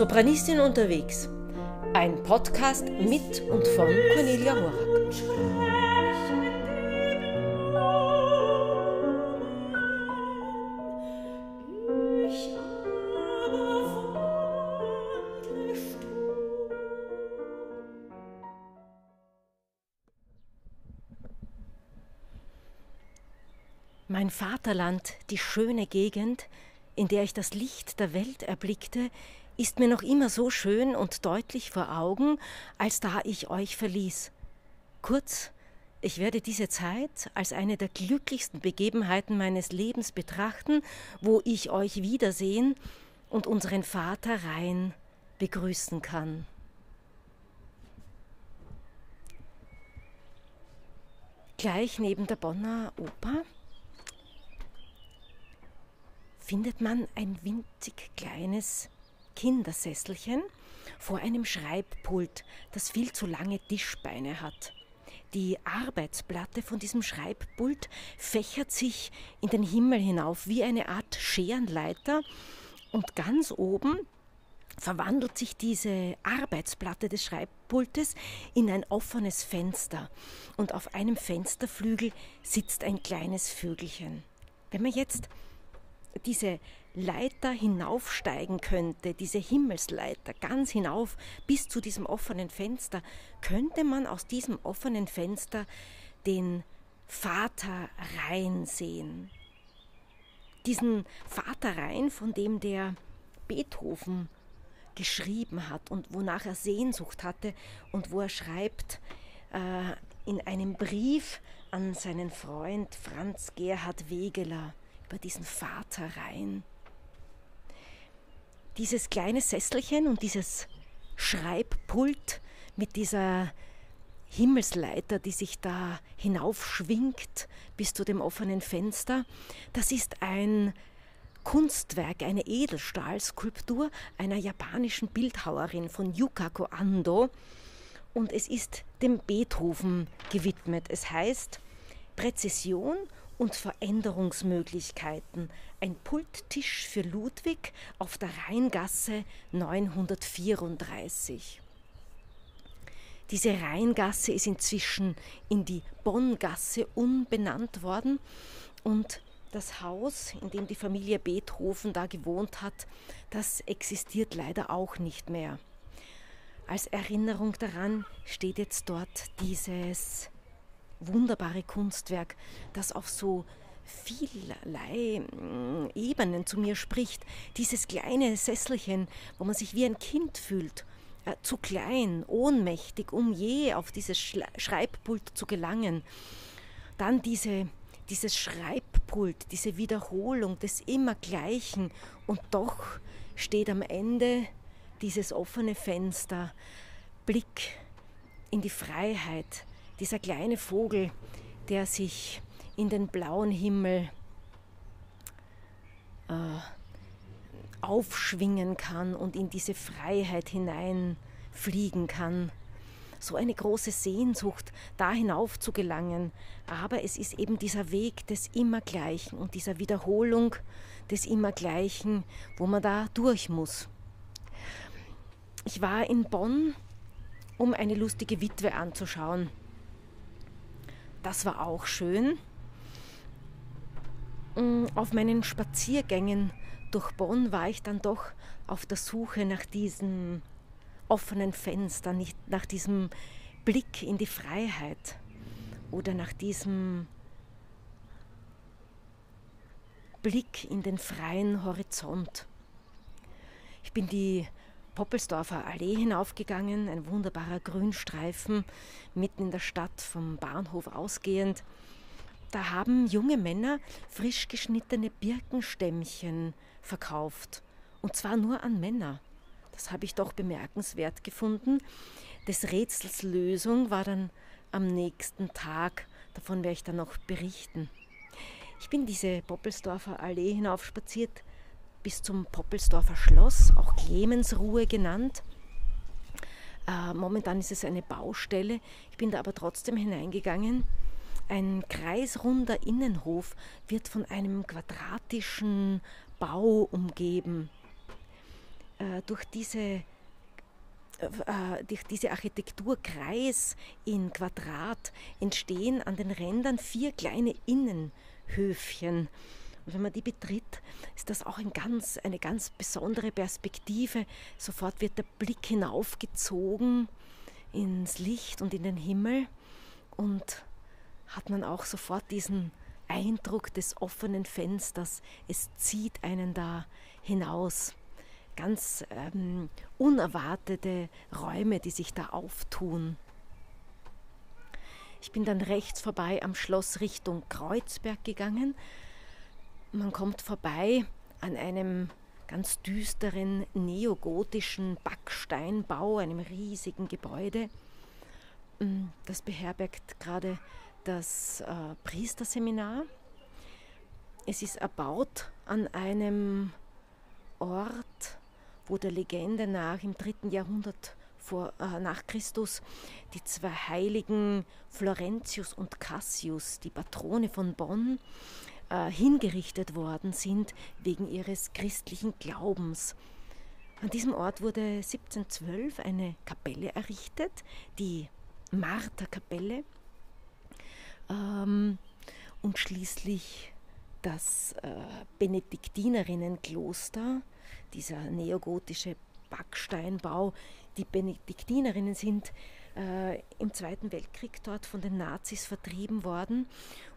Sopranistin unterwegs. Ein Podcast mit und von Cornelia Horak. Mein Vaterland, die schöne Gegend, in der ich das Licht der Welt erblickte, ist mir noch immer so schön und deutlich vor Augen, als da ich euch verließ. Kurz, ich werde diese Zeit als eine der glücklichsten Begebenheiten meines Lebens betrachten, wo ich euch wiedersehen und unseren Vater rein begrüßen kann. Gleich neben der Bonner Oper findet man ein winzig kleines Kindersesselchen vor einem Schreibpult, das viel zu lange Tischbeine hat. Die Arbeitsplatte von diesem Schreibpult fächert sich in den Himmel hinauf wie eine Art Scherenleiter und ganz oben verwandelt sich diese Arbeitsplatte des Schreibpultes in ein offenes Fenster und auf einem Fensterflügel sitzt ein kleines Vögelchen. Wenn man jetzt diese Leiter hinaufsteigen könnte, diese Himmelsleiter ganz hinauf bis zu diesem offenen Fenster, könnte man aus diesem offenen Fenster den Vater Rhein sehen. Diesen Vater Rhein, von dem der Beethoven geschrieben hat und wonach er Sehnsucht hatte und wo er schreibt äh, in einem Brief an seinen Freund Franz Gerhard Wegeler über diesen Vater Rhein dieses kleine Sesselchen und dieses Schreibpult mit dieser Himmelsleiter, die sich da hinaufschwingt bis zu dem offenen Fenster, das ist ein Kunstwerk, eine Edelstahlskulptur einer japanischen Bildhauerin von Yukako Ando und es ist dem Beethoven gewidmet. Es heißt Präzision und Veränderungsmöglichkeiten. Ein Pulttisch für Ludwig auf der Rheingasse 934. Diese Rheingasse ist inzwischen in die Bonngasse umbenannt worden und das Haus, in dem die Familie Beethoven da gewohnt hat, das existiert leider auch nicht mehr. Als Erinnerung daran steht jetzt dort dieses wunderbare Kunstwerk, das auf so vielerlei mm, Ebenen zu mir spricht. Dieses kleine Sesselchen, wo man sich wie ein Kind fühlt, äh, zu klein, ohnmächtig, um je auf dieses Schreibpult zu gelangen. Dann diese, dieses Schreibpult, diese Wiederholung des Immergleichen und doch steht am Ende dieses offene Fenster, Blick in die Freiheit, dieser kleine Vogel, der sich in den blauen Himmel äh, aufschwingen kann und in diese Freiheit hineinfliegen kann. So eine große Sehnsucht, da hinauf zu gelangen. Aber es ist eben dieser Weg des Immergleichen und dieser Wiederholung des Immergleichen, wo man da durch muss. Ich war in Bonn, um eine lustige Witwe anzuschauen. Das war auch schön. Mm, auf meinen Spaziergängen durch Bonn war ich dann doch auf der Suche nach diesem offenen Fenster, nicht nach diesem Blick in die Freiheit oder nach diesem Blick in den freien Horizont. Ich bin die Poppelsdorfer Allee hinaufgegangen, ein wunderbarer Grünstreifen mitten in der Stadt vom Bahnhof ausgehend. Da haben junge Männer frisch geschnittene Birkenstämmchen verkauft. Und zwar nur an Männer. Das habe ich doch bemerkenswert gefunden. Des Rätsels Lösung war dann am nächsten Tag. Davon werde ich dann noch berichten. Ich bin diese Poppelsdorfer Allee hinaufspaziert bis zum Poppelsdorfer Schloss, auch Clemensruhe genannt. Äh, momentan ist es eine Baustelle. Ich bin da aber trotzdem hineingegangen. Ein kreisrunder Innenhof wird von einem quadratischen Bau umgeben. äh, durch diese äh, durch diese Architekturkreis in Quadrat entstehen an den Rändern vier kleine Innenhöfchen. Wenn man die betritt, ist das auch ein ganz, eine ganz besondere Perspektive. Sofort wird der Blick hinaufgezogen ins Licht und in den Himmel und hat man auch sofort diesen Eindruck des offenen Fensters. Es zieht einen da hinaus ganz ähm, unerwartete Räume, die sich da auftun. Ich bin dann rechts vorbei am Schloss Richtung Kreuzberg gegangen. Man kommt vorbei an einem ganz düsteren neogotischen Backsteinbau, einem riesigen Gebäude. Mm, das beherbergt gerade das äh, Priesterseminar. Es ist erbaut an einem Ort, wo der Legende nach im dritten Jahrhundert vor, äh, nach Christus die zwei Heiligen Florentius und Cassius, die Patrone von Bonn, äh, hingerichtet worden sind wegen ihres christlichen Glaubens. An diesem Ort wurde 1712 eine Kapelle errichtet, die Martha-Kapelle, ähm, und schließlich das äh, Benediktinerinnenkloster dieser neogotische Backsteinbau. Die Benediktinerinnen sind äh, im Zweiten Weltkrieg dort von den Nazis vertrieben worden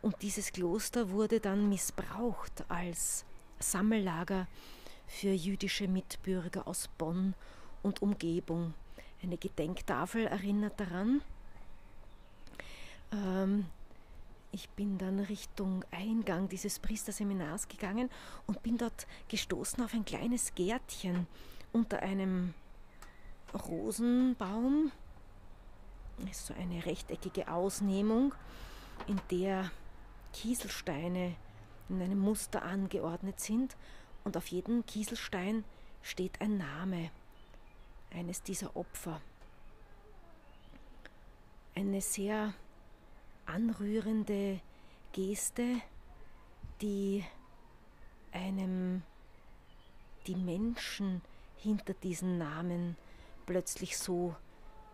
und dieses Kloster wurde dann missbraucht als Sammellager für jüdische Mitbürger aus Bonn und Umgebung. Eine Gedenktafel erinnert daran. Ähm, ich bin dann Richtung Eingang dieses Priesterseminars gegangen und bin dort gestoßen auf ein kleines Gärtchen unter einem Rosenbaum. Ist so eine rechteckige Ausnehmung, in der Kieselsteine in einem Muster angeordnet sind und auf jedem Kieselstein steht ein Name eines dieser Opfer. Eine sehr anrührende Geste, die einem die Menschen hinter diesen Namen plötzlich so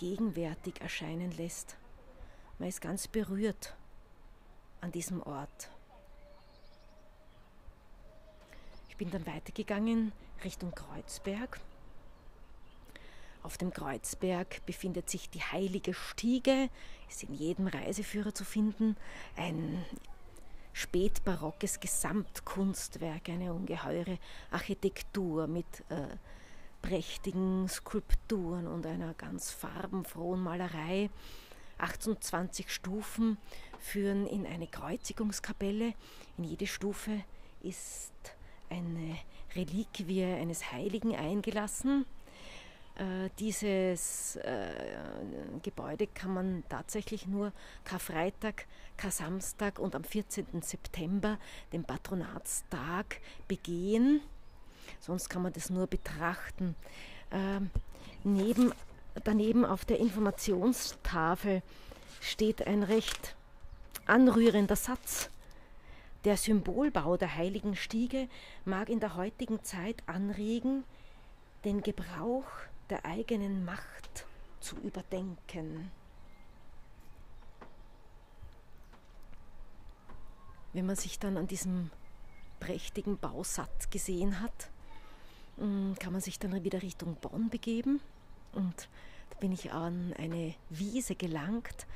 gegenwärtig erscheinen lässt. Man ist ganz berührt an diesem Ort. Ich bin dann weitergegangen Richtung Kreuzberg auf dem Kreuzberg befindet sich die Heilige Stiege, ist in jedem Reiseführer zu finden, ein spätbarockes Gesamtkunstwerk, eine ungeheure Architektur mit äh, prächtigen Skulpturen und einer ganz farbenfrohen Malerei. 28 Stufen führen in eine Kreuzigungskapelle. In jede Stufe ist eine Reliquie eines Heiligen eingelassen. Äh, dieses äh, Gebäude kann man tatsächlich nur Karfreitag, Kar-Samstag und am 14. September, dem Patronatstag, begehen. Sonst kann man das nur betrachten. Ähm, neben, daneben auf der Informationstafel steht ein recht anrührender Satz. Der Symbolbau der heiligen Stiege mag in der heutigen Zeit anregen, den Gebrauch der eigenen Macht zu überdenken. Wenn man sich dann an diesem prächtigen Bau satt gesehen hat, kann man sich dann wieder Richtung Bonn begeben. Und da bin ich an eine Wiese gelangt,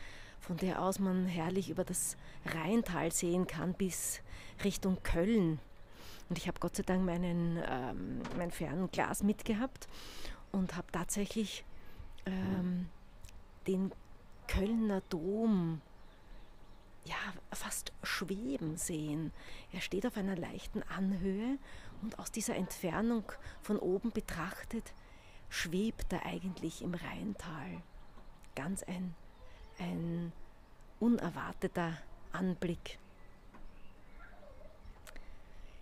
von der aus man herrlich über das Rheintal sehen kann bis Richtung Köln. Und ich habe Gott sei Dank meinen, ähm, mein Fernglas mitgehabt und habe tatsächlich ähm, den Kölner Dom ja, fast schweben sehen. Er steht auf einer leichten Anhöhe und aus dieser Entfernung von oben betrachtet schwebt er eigentlich im Rheintal. Ganz ein, ein unerwarteter Anblick.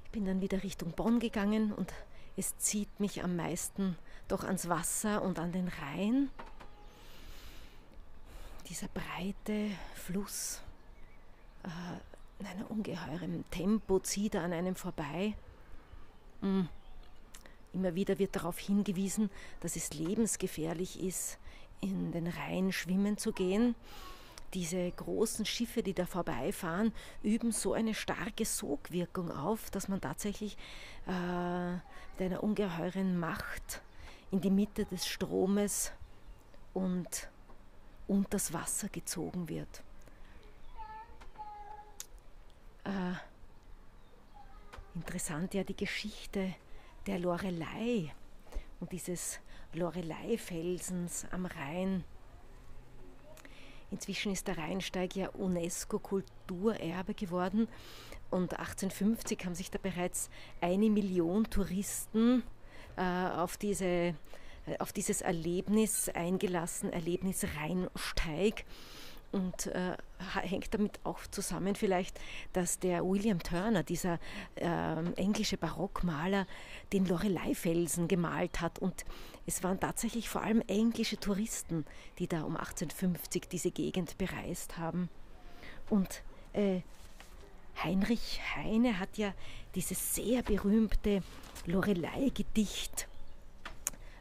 Ich bin dann wieder Richtung Bonn gegangen und es zieht mich am meisten doch ans Wasser und an den Rhein. Dieser breite Fluss in einem ungeheuren Tempo zieht er an einem vorbei. Mm. Immer wieder wird darauf hingewiesen, dass es lebensgefährlich ist, in den Rhein schwimmen zu gehen. Diese großen Schiffe, die da vorbeifahren, üben so eine starke Sogwirkung auf, dass man tatsächlich äh, mit einer ungeheuren Macht in die Mitte des Stromes und unters Wasser gezogen wird. Äh, interessant ja die Geschichte der Lorelei und dieses Lorelei-Felsens am Rhein. Inzwischen ist der Rheinsteig ja UNESCO-Kulturerbe geworden und 1850 haben sich da bereits eine Million Touristen äh, auf, diese, äh, auf dieses Erlebnis eingelassen, Erlebnis Rheinsteig. Und äh, hängt damit auch zusammen vielleicht, dass der William Turner, dieser äh, englische Barockmaler, den Lorelei-Felsen gemalt hat. Und es waren tatsächlich vor allem englische Touristen, die da um 1850 diese Gegend bereist haben. Und äh, Heinrich Heine hat ja dieses sehr berühmte Lorelei-Gedicht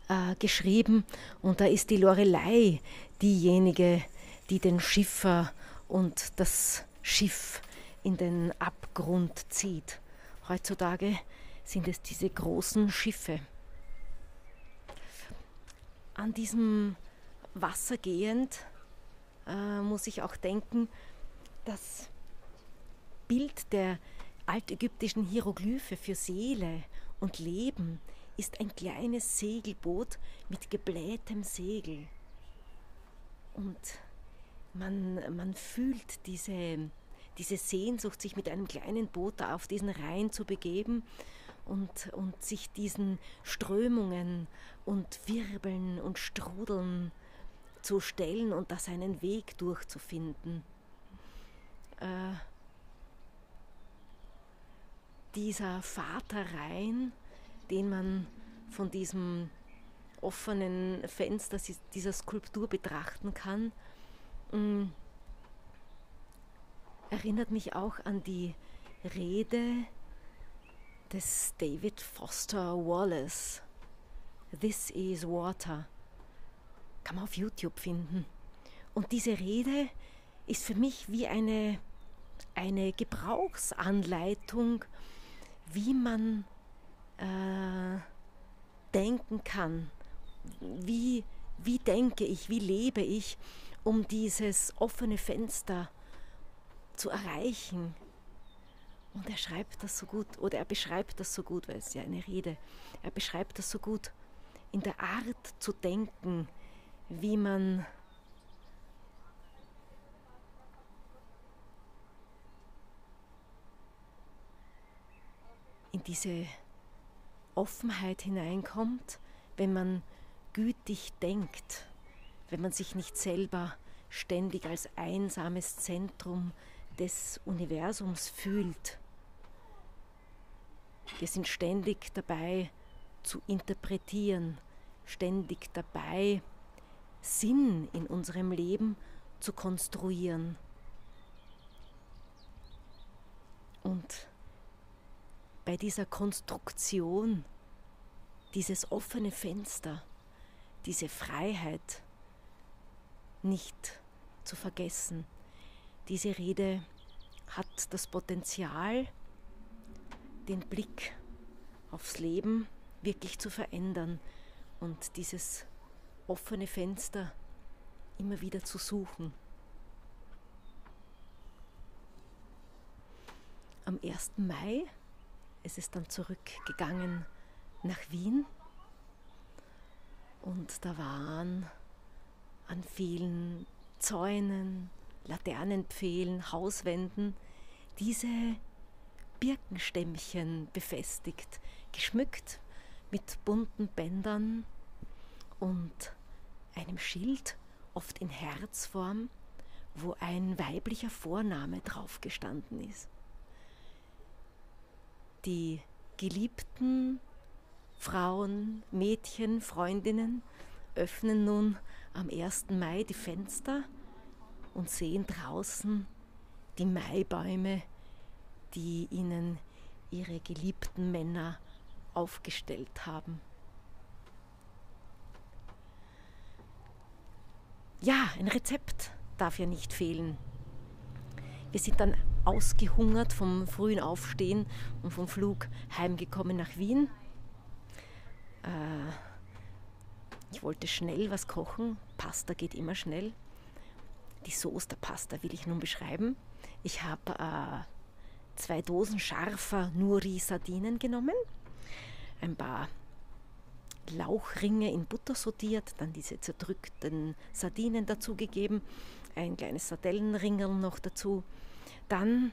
äh, geschrieben. Und da ist die Lorelei diejenige, die den Schiffer und das Schiff in den Abgrund zieht. Heutzutage sind es diese großen Schiffe. An diesem Wasser gehend äh, muss ich auch denken, das Bild der altägyptischen Hieroglyphe für Seele und Leben ist ein kleines Segelboot mit geblähtem Segel. Und man, man fühlt diese, diese Sehnsucht, sich mit einem kleinen Boot auf diesen Rhein zu begeben und, und sich diesen Strömungen und Wirbeln und Strudeln zu stellen und da seinen Weg durchzufinden. Äh, dieser Vater Rhein, den man von diesem offenen Fenster dieser Skulptur betrachten kann, mm, erinnert mich auch an die Rede des David Foster Wallace. This is Water. Kann man auf YouTube finden. Und diese Rede ist für mich wie eine, eine Gebrauchsanleitung, wie man äh, denken kann. Wie, wie denke ich, wie lebe ich, um dieses offene Fenster zu erreichen. Und er schreibt das so gut, oder er beschreibt das so gut, weil es ja eine Rede, er beschreibt das so gut in der Art zu denken, wie man in diese Offenheit hineinkommt, wenn man gütig denkt, wenn man sich nicht selber ständig als einsames Zentrum des Universums fühlt. Wir sind ständig dabei zu interpretieren, ständig dabei Sinn in unserem Leben zu konstruieren. Und bei dieser Konstruktion, dieses offene Fenster, diese Freiheit nicht zu vergessen. Diese Rede hat das Potenzial, den Blick aufs Leben wirklich zu verändern und dieses offene Fenster immer wieder zu suchen. Am 1. Mai ist es dann zurückgegangen nach Wien und da waren an vielen Zäunen, Laternenpfählen, Hauswänden diese Birkenstämmchen befestigt, geschmückt mit bunten Bändern und einem Schild, oft in Herzform, wo ein weiblicher Vorname drauf gestanden ist. Die geliebten Frauen, Mädchen, Freundinnen öffnen nun am 1. Mai die Fenster und sehen draußen die Maibäume, die ihnen ihre geliebten Männer aufgestellt haben. Ja, ein Rezept darf ja nicht fehlen. Wir sind dann ausgehungert vom frühen Aufstehen und vom Flug heimgekommen nach Wien. Äh, ich wollte schnell was kochen. Pasta geht immer schnell. Die Soße der Pasta will ich nun beschreiben. Ich habe äh, zwei Dosen scharfer Nuri-Sardinen genommen, ein paar Lauchringe in Butter sortiert, dann diese zerdrückten Sardinen dazugegeben, ein kleines Sardellenringel noch dazu, dann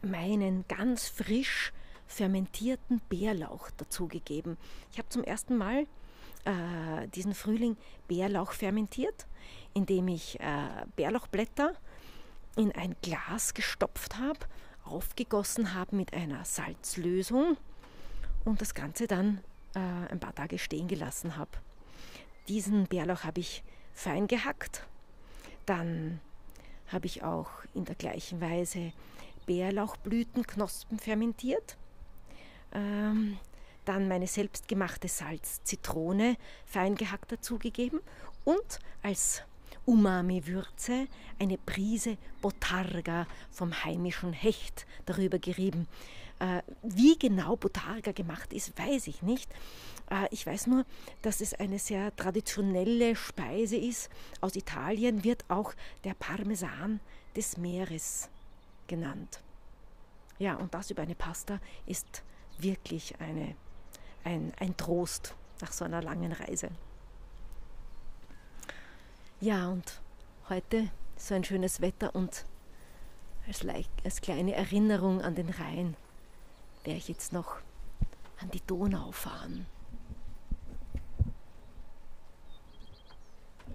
meinen ganz frisch fermentierten Bärlauch dazugegeben. Ich habe zum ersten Mal äh, diesen Frühling Bärlauch fermentiert, indem ich äh, Bärlauchblätter in ein Glas gestopft habe, aufgegossen habe mit einer Salzlösung und das Ganze dann äh, ein paar Tage stehen gelassen habe. Diesen Bärlauch habe ich fein gehackt. Dann habe ich auch in der gleichen Weise Bärlauchblütenknospen fermentiert. Ähm, dann meine selbstgemachte Salz-Zitrone fein gehackt dazugegeben und als Umami-Würze eine Prise Botarga vom heimischen Hecht darüber gerieben. Äh, wie genau Botarga gemacht ist, weiß ich nicht. Äh, ich weiß nur, dass es eine sehr traditionelle Speise ist. Aus Italien wird auch der Parmesan des Meeres genannt. Ja, und das über eine Pasta ist wirklich eine, ein, ein Trost nach so einer langen Reise. Ja, und heute so ein schönes Wetter und als, als kleine Erinnerung an den Rhein werde ich jetzt noch an die Donau fahren.